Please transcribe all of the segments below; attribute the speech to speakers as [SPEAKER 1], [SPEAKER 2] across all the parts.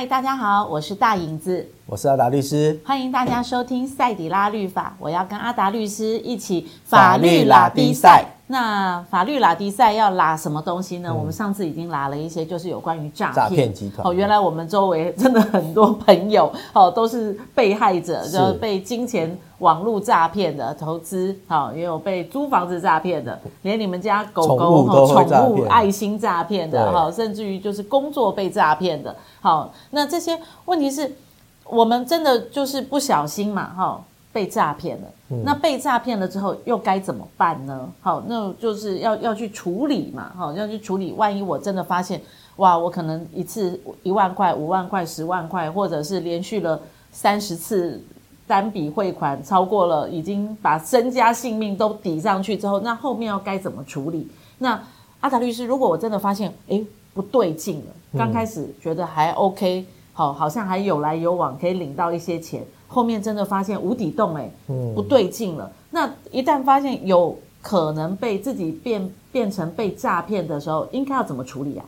[SPEAKER 1] 嗨，大家好，我是大影子，
[SPEAKER 2] 我是阿达律师，
[SPEAKER 1] 欢迎大家收听赛底拉律法。我要跟阿达律师一起法律拉低赛。那法律拉迪赛要拉什么东西呢？嗯、我们上次已经拉了一些，就是有关于诈骗，诈骗集团。哦，原来我们周围真的很多朋友 哦，都是被害者，就是被金钱网络诈骗的投资，好、哦，也有被租房子诈骗的，连你们家狗狗宠物、哦、宠物爱心诈骗的，哈、哦，甚至于就是工作被诈骗的，好、哦，那这些问题是我们真的就是不小心嘛，哈、哦。被诈骗了，嗯、那被诈骗了之后又该怎么办呢？好，那就是要要去处理嘛，好，要去处理。万一我真的发现，哇，我可能一次一万块、五万块、十万块，或者是连续了三十次单笔汇款，超过了，已经把身家性命都抵上去之后，那后面要该怎么处理？那阿达律师，如果我真的发现，诶，不对劲了，刚开始觉得还 OK，好，好像还有来有往，可以领到一些钱。后面真的发现无底洞，哎，嗯不对劲了。那一旦发现有可能被自己变变成被诈骗的时候，应该要怎么处理啊？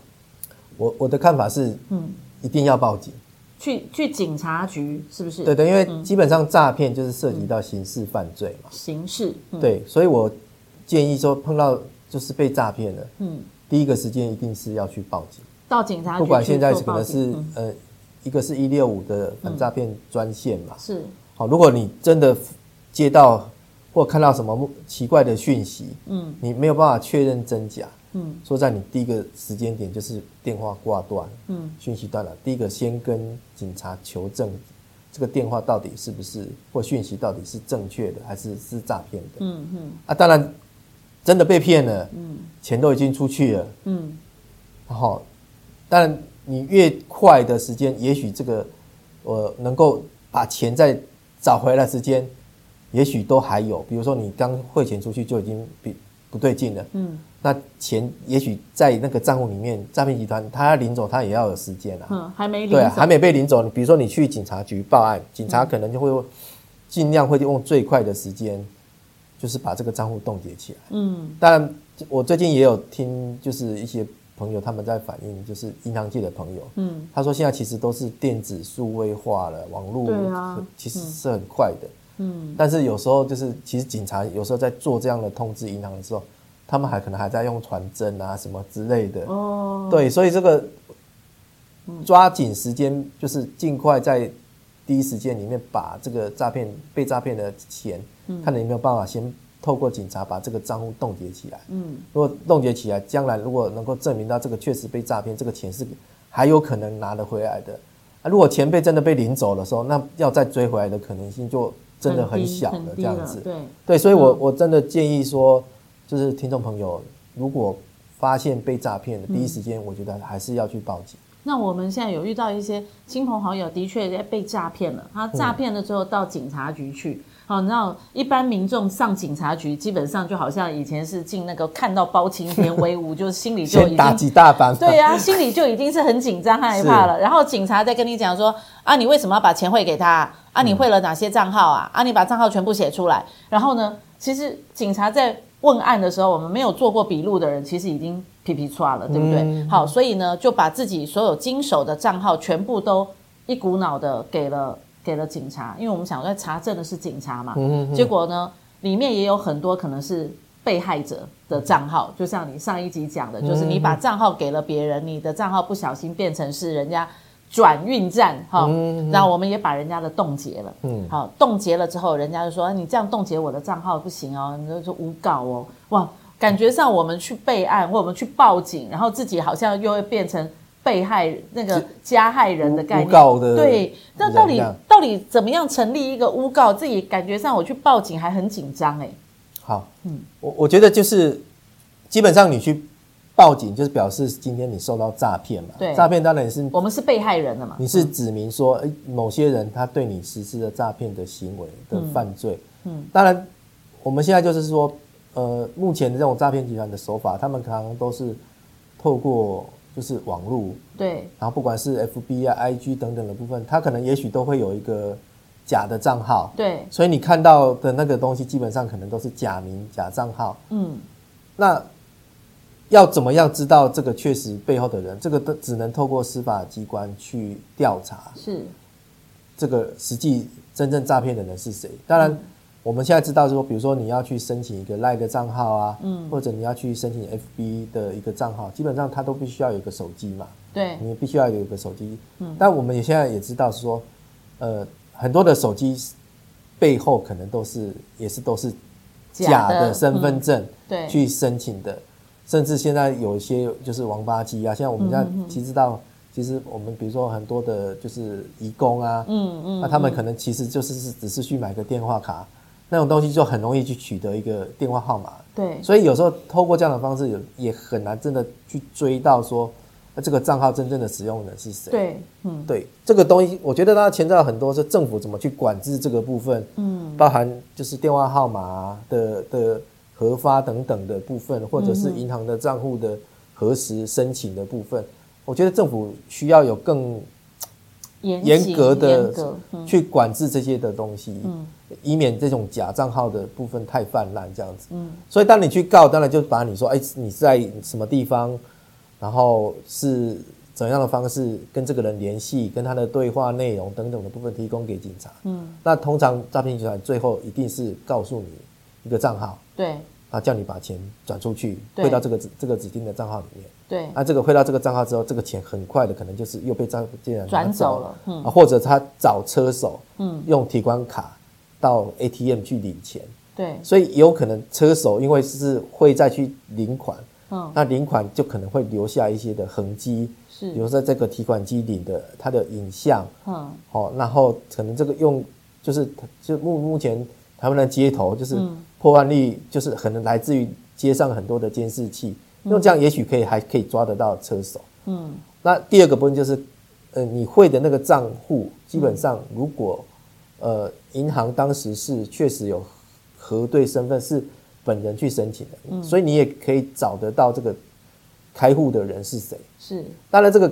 [SPEAKER 2] 我我的看法是，嗯，一定要报警，
[SPEAKER 1] 去去警察局，是不是？
[SPEAKER 2] 对对，因为基本上诈骗就是涉及到刑事犯罪嘛。
[SPEAKER 1] 刑事，
[SPEAKER 2] 对，所以我建议说，碰到就是被诈骗了，嗯，第一个时间一定是要去报警，
[SPEAKER 1] 到警察局，
[SPEAKER 2] 不管现在可能是呃。一个是一六五的反诈骗专线嘛，是。好。如果你真的接到或看到什么奇怪的讯息，嗯，你没有办法确认真假，嗯，说在你第一个时间点就是电话挂断，嗯，讯息断了，第一个先跟警察求证，这个电话到底是不是或讯息到底是正确的还是是诈骗的，嗯嗯，啊，当然真的被骗了，嗯，钱都已经出去了，嗯，然后当然。你越快的时间，也许这个，呃，能够把钱再找回来时间，也许都还有。比如说，你刚汇钱出去就已经比不对劲了，嗯，那钱也许在那个账户里面，诈骗集团他要领走，他也要有时间啊，
[SPEAKER 1] 嗯，还没领走，
[SPEAKER 2] 对啊，还没被领走。你比如说，你去警察局报案，警察可能就会尽量会用最快的时间，就是把这个账户冻结起来，嗯。当然，我最近也有听，就是一些。朋友他们在反映，就是银行界的朋友，嗯，他说现在其实都是电子数位化了，网络其实是很快的，嗯，但是有时候就是其实警察有时候在做这样的通知银行的时候，他们还可能还在用传真啊什么之类的，哦，对，所以这个抓紧时间，就是尽快在第一时间里面把这个诈骗被诈骗的钱，嗯，看你有没有办法先。透过警察把这个账户冻结起来。嗯，如果冻结起来，将来如果能够证明到这个确实被诈骗，这个钱是还有可能拿得回来的。啊，如果钱被真的被领走的时候，那要再追回来的可能性就真的很小了。这样子，对对，所以我我真的建议说，就是听众朋友，如果发现被诈骗的第一时间，我觉得还是要去报警。
[SPEAKER 1] 那我们现在有遇到一些亲朋好友的确被诈骗了，他诈骗了之后到警察局去。好，你知道一般民众上警察局，基本上就好像以前是进那个看到包青天 威武，就心里就已经
[SPEAKER 2] 打几大板，
[SPEAKER 1] 对呀、啊，心里就已经是很紧张害怕了。然后警察在跟你讲说啊，你为什么要把钱汇给他？啊，你汇了哪些账号啊？啊，你把账号全部写出来。然后呢，其实警察在问案的时候，我们没有做过笔录的人，其实已经皮皮剉了，对不对？嗯、好，所以呢，就把自己所有经手的账号全部都一股脑的给了。给了警察，因为我们想在查证的是警察嘛，结果呢，里面也有很多可能是被害者的账号，就像你上一集讲的，就是你把账号给了别人，你的账号不小心变成是人家转运站哈，那、嗯、我们也把人家的冻结了，嗯，好，冻结了之后，人家就说你这样冻结我的账号不行哦，你就说诬告哦，哇，感觉上我们去备案或我们去报警，然后自己好像又会变成。被害那个加害人的概念，
[SPEAKER 2] 的
[SPEAKER 1] 对，那到底到底怎么样成立一个诬告？自己感觉上我去报警还很紧张哎。
[SPEAKER 2] 好，嗯，我我觉得就是基本上你去报警，就是表示今天你受到诈骗嘛。
[SPEAKER 1] 对，
[SPEAKER 2] 诈骗当然也是
[SPEAKER 1] 我们是被害人了嘛。
[SPEAKER 2] 你是指明说，哎，某些人他对你实施了诈骗的行为的犯罪。嗯，当然我们现在就是说，呃，目前的这种诈骗集团的手法，他们可能都是透过。就是网络
[SPEAKER 1] 对，
[SPEAKER 2] 然后不管是 FB 啊、IG 等等的部分，它可能也许都会有一个假的账号，
[SPEAKER 1] 对，
[SPEAKER 2] 所以你看到的那个东西基本上可能都是假名、假账号，嗯，那要怎么样知道这个确实背后的人？这个都只能透过司法机关去调查。
[SPEAKER 1] 是，
[SPEAKER 2] 这个实际真正诈骗的人是谁？当然，我们现在知道说，比如说你要去申请一个 LINE 的账号啊，嗯，或者你要去申请 FB 的一个账号，基本上它都必须要有一个手机嘛。
[SPEAKER 1] 对，
[SPEAKER 2] 你必须要有一个手机。嗯，但我们也现在也知道说，呃，很多的手机背后可能都是也是都是假的身份证，对，去申请的。甚至现在有一些就是王八机啊，像我们现在其实知道，其实我们比如说很多的就是移工啊，嗯嗯，那他们可能其实就是是只是去买个电话卡，那种东西就很容易去取得一个电话号码。
[SPEAKER 1] 对，
[SPEAKER 2] 所以有时候透过这样的方式，也也很难真的去追到说，那这个账号真正的使用人是谁？
[SPEAKER 1] 对，嗯，
[SPEAKER 2] 对，这个东西我觉得它牵涉到很多是政府怎么去管制这个部分，嗯，包含就是电话号码的的。核发等等的部分，或者是银行的账户的核实申请的部分，我觉得政府需要有更严格的去管制这些的东西，以免这种假账号的部分太泛滥这样子。所以当你去告，当然就把你说，哎，你在什么地方，然后是怎样的方式跟这个人联系，跟他的对话内容等等的部分提供给警察。嗯，那通常诈骗集团最后一定是告诉你一个账号。
[SPEAKER 1] 对。
[SPEAKER 2] 他叫你把钱转出去，汇到这个这个指定的账号里面。
[SPEAKER 1] 对，
[SPEAKER 2] 那这个汇到这个账号之后，这个钱很快的可能就是又被诈骗人
[SPEAKER 1] 转走了。嗯，
[SPEAKER 2] 或者他找车手，嗯，用提款卡到 ATM 去领钱。
[SPEAKER 1] 对，
[SPEAKER 2] 所以有可能车手因为是会再去领款，嗯，那领款就可能会留下一些的痕迹，是，比如说这个提款机领的它的影像，嗯，好，然后可能这个用就是就目目前他们的街头就是。破案率就是可能来自于街上很多的监视器，用这样也许可以还可以抓得到车手。嗯，那第二个部分就是，呃，你会的那个账户，基本上如果呃银行当时是确实有核对身份是本人去申请的，嗯，所以你也可以找得到这个开户的人是谁。
[SPEAKER 1] 是，
[SPEAKER 2] 当然这个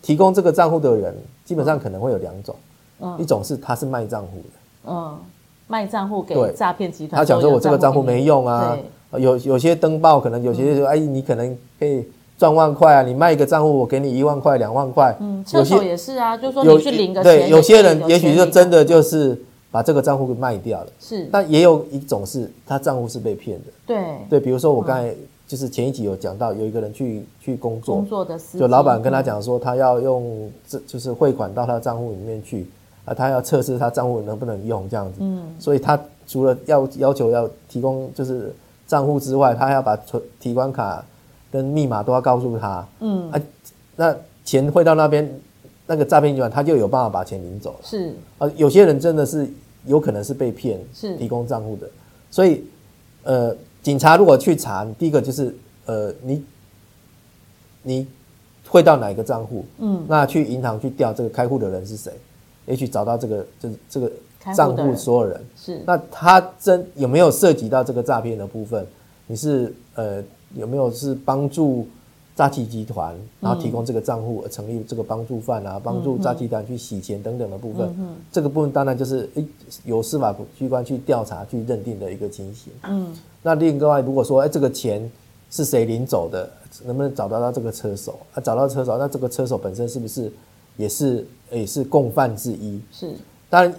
[SPEAKER 2] 提供这个账户的人，基本上可能会有两种，嗯，一种是他是卖账户的，嗯。
[SPEAKER 1] 卖账户给诈骗集团，
[SPEAKER 2] 他讲说我这个账户没用啊，有有些登报可能有些说，哎，你可能可以赚万块啊，你卖一个账户我给你一万块两万块。
[SPEAKER 1] 嗯，车手也是啊，就是说你去领个钱。
[SPEAKER 2] 对，有些人也许就真的就是把这个账户给卖掉了。
[SPEAKER 1] 是，
[SPEAKER 2] 但也有一种是他账户是被骗的。
[SPEAKER 1] 对
[SPEAKER 2] 对，比如说我刚才就是前一集有讲到，有一个人去去工作，
[SPEAKER 1] 工作的
[SPEAKER 2] 就老板跟他讲说，他要用这就是汇款到他的账户里面去。啊，他要测试他账户能不能用这样子，嗯，所以他除了要要求要提供就是账户之外，他还要把存提款卡跟密码都要告诉他，嗯，啊，那钱汇到那边，那个诈骗集团他就有办法把钱领走了，
[SPEAKER 1] 是。
[SPEAKER 2] 啊，有些人真的是有可能是被骗，是。提供账户的，所以呃，警察如果去查，第一个就是呃，你你汇到哪一个账户，嗯，那去银行去调这个开户的人是谁。也许找到这个，就是这个账户所有人是，那他真有没有涉及到这个诈骗的部分？你是呃有没有是帮助诈欺集团，然后提供这个账户而成立这个帮助犯啊，帮助诈欺集团去洗钱等等的部分？嗯，这个部分当然就是诶由司法机关去调查去认定的一个情形。嗯，那另外如果说哎这个钱是谁领走的，能不能找到到这个车手？啊，找到车手，那这个车手本身是不是？也是也是共犯之一，
[SPEAKER 1] 是。
[SPEAKER 2] 当然，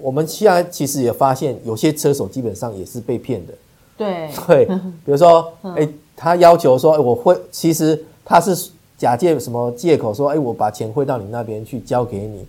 [SPEAKER 2] 我们现在其实也发现，有些车手基本上也是被骗的。
[SPEAKER 1] 对。
[SPEAKER 2] 对，比如说，哎，他要求说，我会，其实他是假借什么借口说，哎，我把钱汇到你那边去交给你，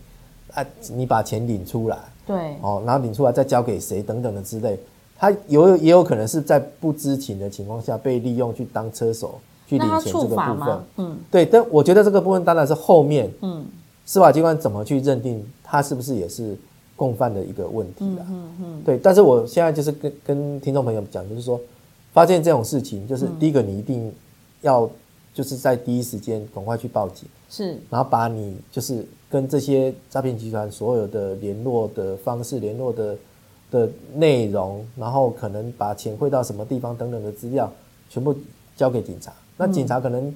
[SPEAKER 2] 啊，你把钱领出来，
[SPEAKER 1] 对，
[SPEAKER 2] 哦，然后领出来再交给谁等等的之类，他有也有可能是在不知情的情况下被利用去当车手去领钱这个部分，嗯，对，但我觉得这个部分当然是后面，嗯。司法机关怎么去认定他是不是也是共犯的一个问题啦？嗯嗯，对。但是我现在就是跟跟听众朋友讲，就是说，发现这种事情，就是第一个你一定要就是在第一时间赶快去报警，
[SPEAKER 1] 是，
[SPEAKER 2] 然后把你就是跟这些诈骗集团所有的联络的方式、联络的的内容，然后可能把钱汇到什么地方等等的资料，全部交给警察。那警察可能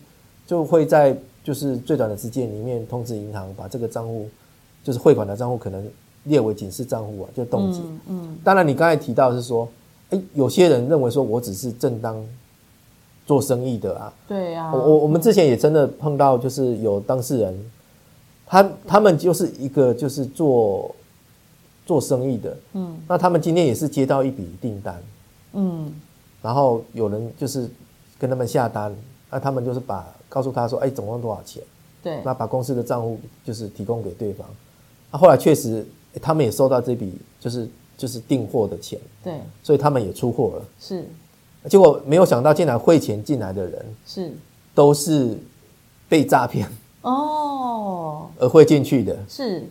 [SPEAKER 2] 就会在。就是最短的时间里面通知银行把这个账户，就是汇款的账户可能列为警示账户啊，就冻结。嗯，嗯，当然你刚才提到是说，哎，有些人认为说我只是正当做生意的啊。
[SPEAKER 1] 对啊，
[SPEAKER 2] 我我我们之前也真的碰到，就是有当事人，他他们就是一个就是做做生意的，嗯，那他们今天也是接到一笔订单，嗯，然后有人就是跟他们下单，那他们就是把告诉他说，哎，总共多少钱？
[SPEAKER 1] 对，
[SPEAKER 2] 那把公司的账户就是提供给对方，那后来确实他们也收到这笔就是。就是订货的钱，
[SPEAKER 1] 对，
[SPEAKER 2] 所以他们也出货了，
[SPEAKER 1] 是，
[SPEAKER 2] 结果没有想到，竟然汇钱进来的人
[SPEAKER 1] 是。
[SPEAKER 2] 都是被诈骗
[SPEAKER 1] 哦，
[SPEAKER 2] 而汇进去的，
[SPEAKER 1] 是，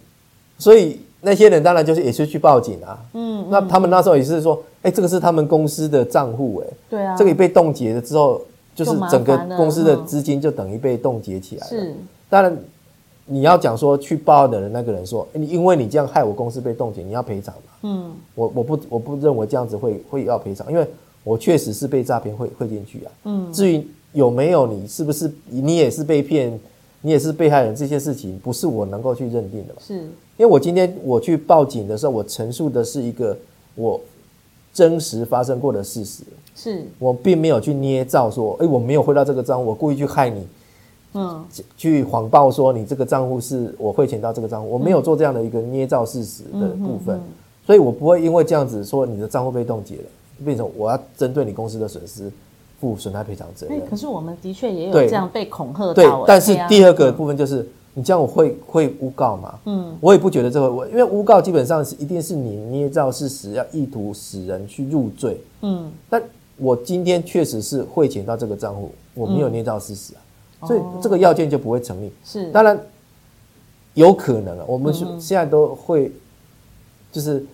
[SPEAKER 2] 所以那些人当然就是也是去报警啊，嗯，那他们那时候也是说，哎、欸，这个是他们公司的账户，哎，
[SPEAKER 1] 对啊，
[SPEAKER 2] 这个被冻结了之后，就是整个公司的资金就等于被冻结起来了，是，当然。你要讲说去报案的人那个人说，你因为你这样害我公司被冻结，你要赔偿吗？嗯，我我不我不认为这样子会会要赔偿，因为我确实是被诈骗汇汇进去啊。嗯，至于有没有你是不是你也是被骗，你也是被害人，这些事情不是我能够去认定的嘛。
[SPEAKER 1] 是，
[SPEAKER 2] 因为我今天我去报警的时候，我陈述的是一个我真实发生过的事实，
[SPEAKER 1] 是
[SPEAKER 2] 我并没有去捏造说，哎，我没有汇到这个账户，我故意去害你。
[SPEAKER 1] 嗯，
[SPEAKER 2] 去谎报说你这个账户是我汇钱到这个账户，我没有做这样的一个捏造事实的部分，嗯嗯嗯、所以我不会因为这样子说你的账户被冻结了，变成我要针对你公司的损失负损害赔偿责任。
[SPEAKER 1] 可是我们的确也有这样被恐吓到。
[SPEAKER 2] 对，但是第二个部分就是你这样我会会诬告嘛？嗯，我也不觉得这个我，因为诬告基本上是一定是你捏造事实，要意图使人去入罪。嗯，但我今天确实是汇钱到这个账户，我没有捏造事实啊。所以这个要件就不会成立。是，当然有可能啊。我们现在都会就是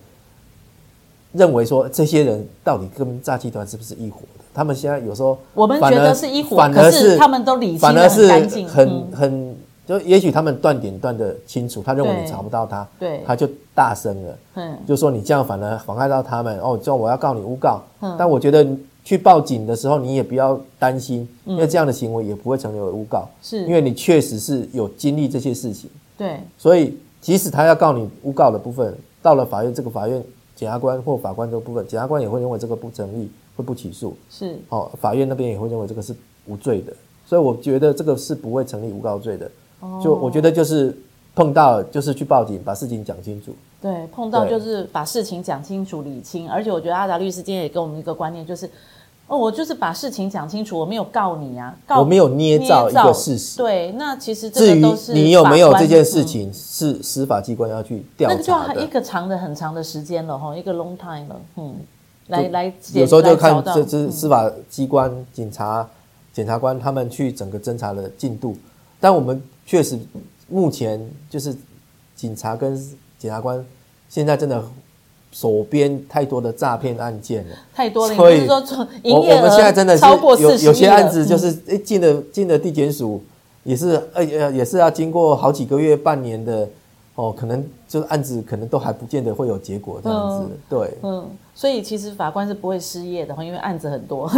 [SPEAKER 2] 认为说，这些人到底跟诈欺团是不是一伙的？他们现在有时候
[SPEAKER 1] 我们觉得是一伙，
[SPEAKER 2] 反而是
[SPEAKER 1] 他们都理清
[SPEAKER 2] 反而是很很就也许他们断点断的清楚，他认为你查不到他，对，他就大声了，嗯，就说你这样反而妨碍到他们哦，叫我要告你诬告。但我觉得。去报警的时候，你也不要担心，因为这样的行为也不会成为诬告，是因为你确实是有经历这些事情。
[SPEAKER 1] 对，
[SPEAKER 2] 所以即使他要告你诬告的部分，到了法院，这个法院检察官或法官这个部分，检察官也会认为这个不成立，会不起诉。是，哦，法院那边也会认为这个是无罪的，所以我觉得这个是不会成立诬告罪的。哦，就我觉得就是碰到就是去报警，把事情讲清楚。
[SPEAKER 1] 对，碰到就是把事情讲清楚、理清，而且我觉得阿达律师今天也给我们一个观念，就是。哦，我就是把事情讲清楚，我没有告你啊，告
[SPEAKER 2] 我没有捏造一个事实。
[SPEAKER 1] 对，那其实这个都是
[SPEAKER 2] 至于你有没有这件事情，是司法机关要去调查的。那
[SPEAKER 1] 就要一个长的很长的时间了哈，一个 long time 了，嗯，来来，
[SPEAKER 2] 有时候就看这这司法机关、警察、检察官他们去整个侦查的进度。但我们确实目前就是警察跟检察官现在真的。手边太多的诈骗案件了，太多了。所以，我我们现在真的是有有些案子，就是诶进了进了地检署，也是呃呃也是要经过好几个月、半年的哦，可能就是案子可能都还不见得会有结果这样子。对，
[SPEAKER 1] 嗯，所以其实法官是不会失业的，因为案子很多。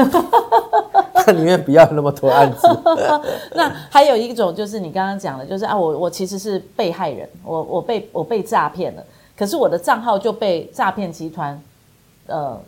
[SPEAKER 2] 那里面不要那么多案子。
[SPEAKER 1] 那还有一种就是你刚刚讲的，就是啊，我我其实是被害人，我我被我被诈骗了。可是我的账号就被诈骗集团，呃，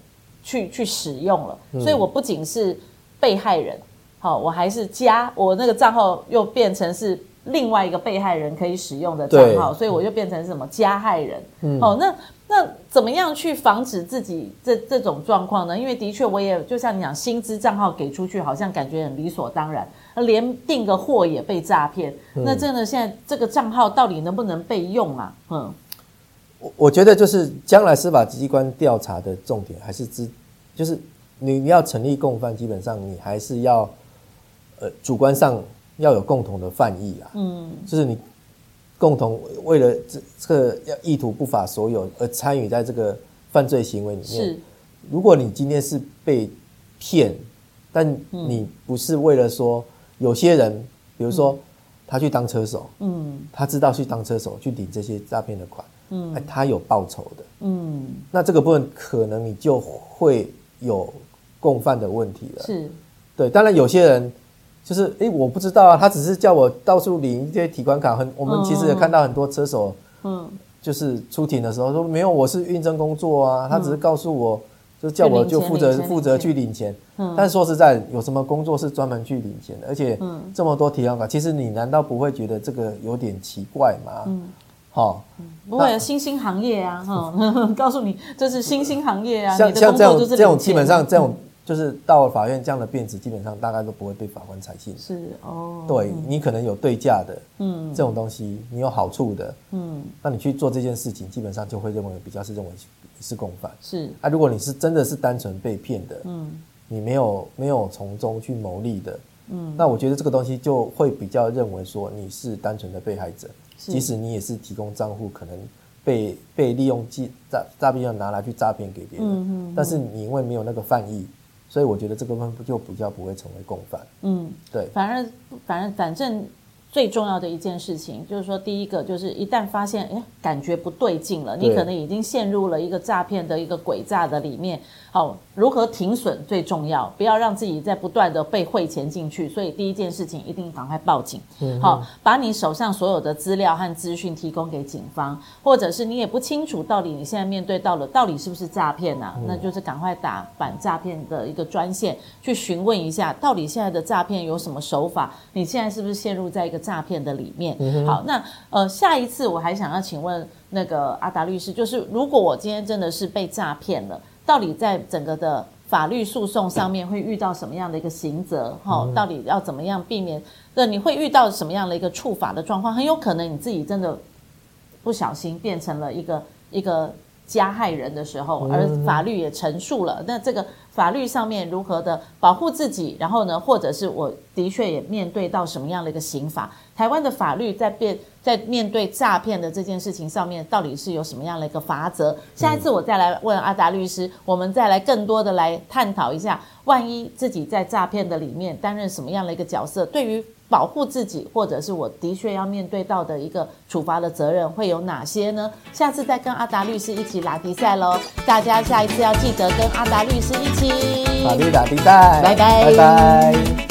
[SPEAKER 1] 去去使用了，所以我不仅是被害人，好，我还是加我那个账号又变成是另外一个被害人可以使用的账号，所以我就变成什么加害人。哦，那那怎么样去防止自己这这种状况呢？因为的确我也就像你讲，薪资账号给出去好像感觉很理所当然，连订个货也被诈骗，那真的现在这个账号到底能不能被用啊？嗯。
[SPEAKER 2] 我我觉得就是将来司法机关调查的重点还是知，就是你你要成立共犯，基本上你还是要，呃，主观上要有共同的犯意啊，嗯，就是你共同为了这这个要意图不法所有而参与在这个犯罪行为里面。是，如果你今天是被骗，但你不是为了说有些人，比如说他去当车手，嗯，他知道去当车手去领这些诈骗的款。嗯，他有报酬的，嗯，那这个部分可能你就会有共犯的问题了。是，对，当然有些人就是，哎、欸，我不知道啊，他只是叫我到处领一些提款卡，很，我们其实也看到很多车手，嗯，就是出庭的时候说没有，我是应征工作啊，他只是告诉我就叫我就负责负责去领钱。嗯，但说实在，有什么工作是专门去领钱的？而且这么多提款卡，其实你难道不会觉得这个有点奇怪吗？嗯，好，
[SPEAKER 1] 不会有新兴行业啊，哈，告诉你这是新兴行业啊。
[SPEAKER 2] 像像这种这种基本上这种。就是到了法院这样的辩词，基本上大概都不会被法官采信。
[SPEAKER 1] 是哦，
[SPEAKER 2] 对你可能有对价的，嗯，这种东西你有好处的，嗯，那你去做这件事情，基本上就会认为比较是认为是共犯。
[SPEAKER 1] 是。
[SPEAKER 2] 啊，如果你是真的是单纯被骗的，嗯，你没有没有从中去牟利的，嗯，那我觉得这个东西就会比较认为说你是单纯的被害者，即使你也是提供账户，可能被被利用诈诈诈骗要拿来去诈骗给别人，嗯，但是你因为没有那个犯意。所以我觉得这个分就比较不会成为共犯。嗯，对。
[SPEAKER 1] 反而，反正，反正。最重要的一件事情就是说，第一个就是一旦发现，哎，感觉不对劲了，你可能已经陷入了一个诈骗的一个诡诈的里面。好，如何停损最重要，不要让自己在不断的被汇钱进去。所以第一件事情一定赶快报警。好，把你手上所有的资料和资讯提供给警方，或者是你也不清楚到底你现在面对到了到底是不是诈骗呢？那就是赶快打反诈骗的一个专线去询问一下，到底现在的诈骗有什么手法？你现在是不是陷入在一个诈骗的里面，好，那呃，下一次我还想要请问那个阿达律师，就是如果我今天真的是被诈骗了，到底在整个的法律诉讼上面会遇到什么样的一个刑责？哈，到底要怎么样避免？那你会遇到什么样的一个处罚的状况？很有可能你自己真的不小心变成了一个一个。加害人的时候，而法律也陈述了，那这个法律上面如何的保护自己，然后呢，或者是我的确也面对到什么样的一个刑法？台湾的法律在变在面对诈骗的这件事情上面，到底是有什么样的一个法则？下一次我再来问阿达律师，我们再来更多的来探讨一下，万一自己在诈骗的里面担任什么样的一个角色，对于。保护自己，或者是我的确要面对到的一个处罚的责任会有哪些呢？下次再跟阿达律师一起打比赛喽！大家下一次要记得跟阿达律师一起
[SPEAKER 2] 法律拉迪赛，
[SPEAKER 1] 拜拜，拜拜。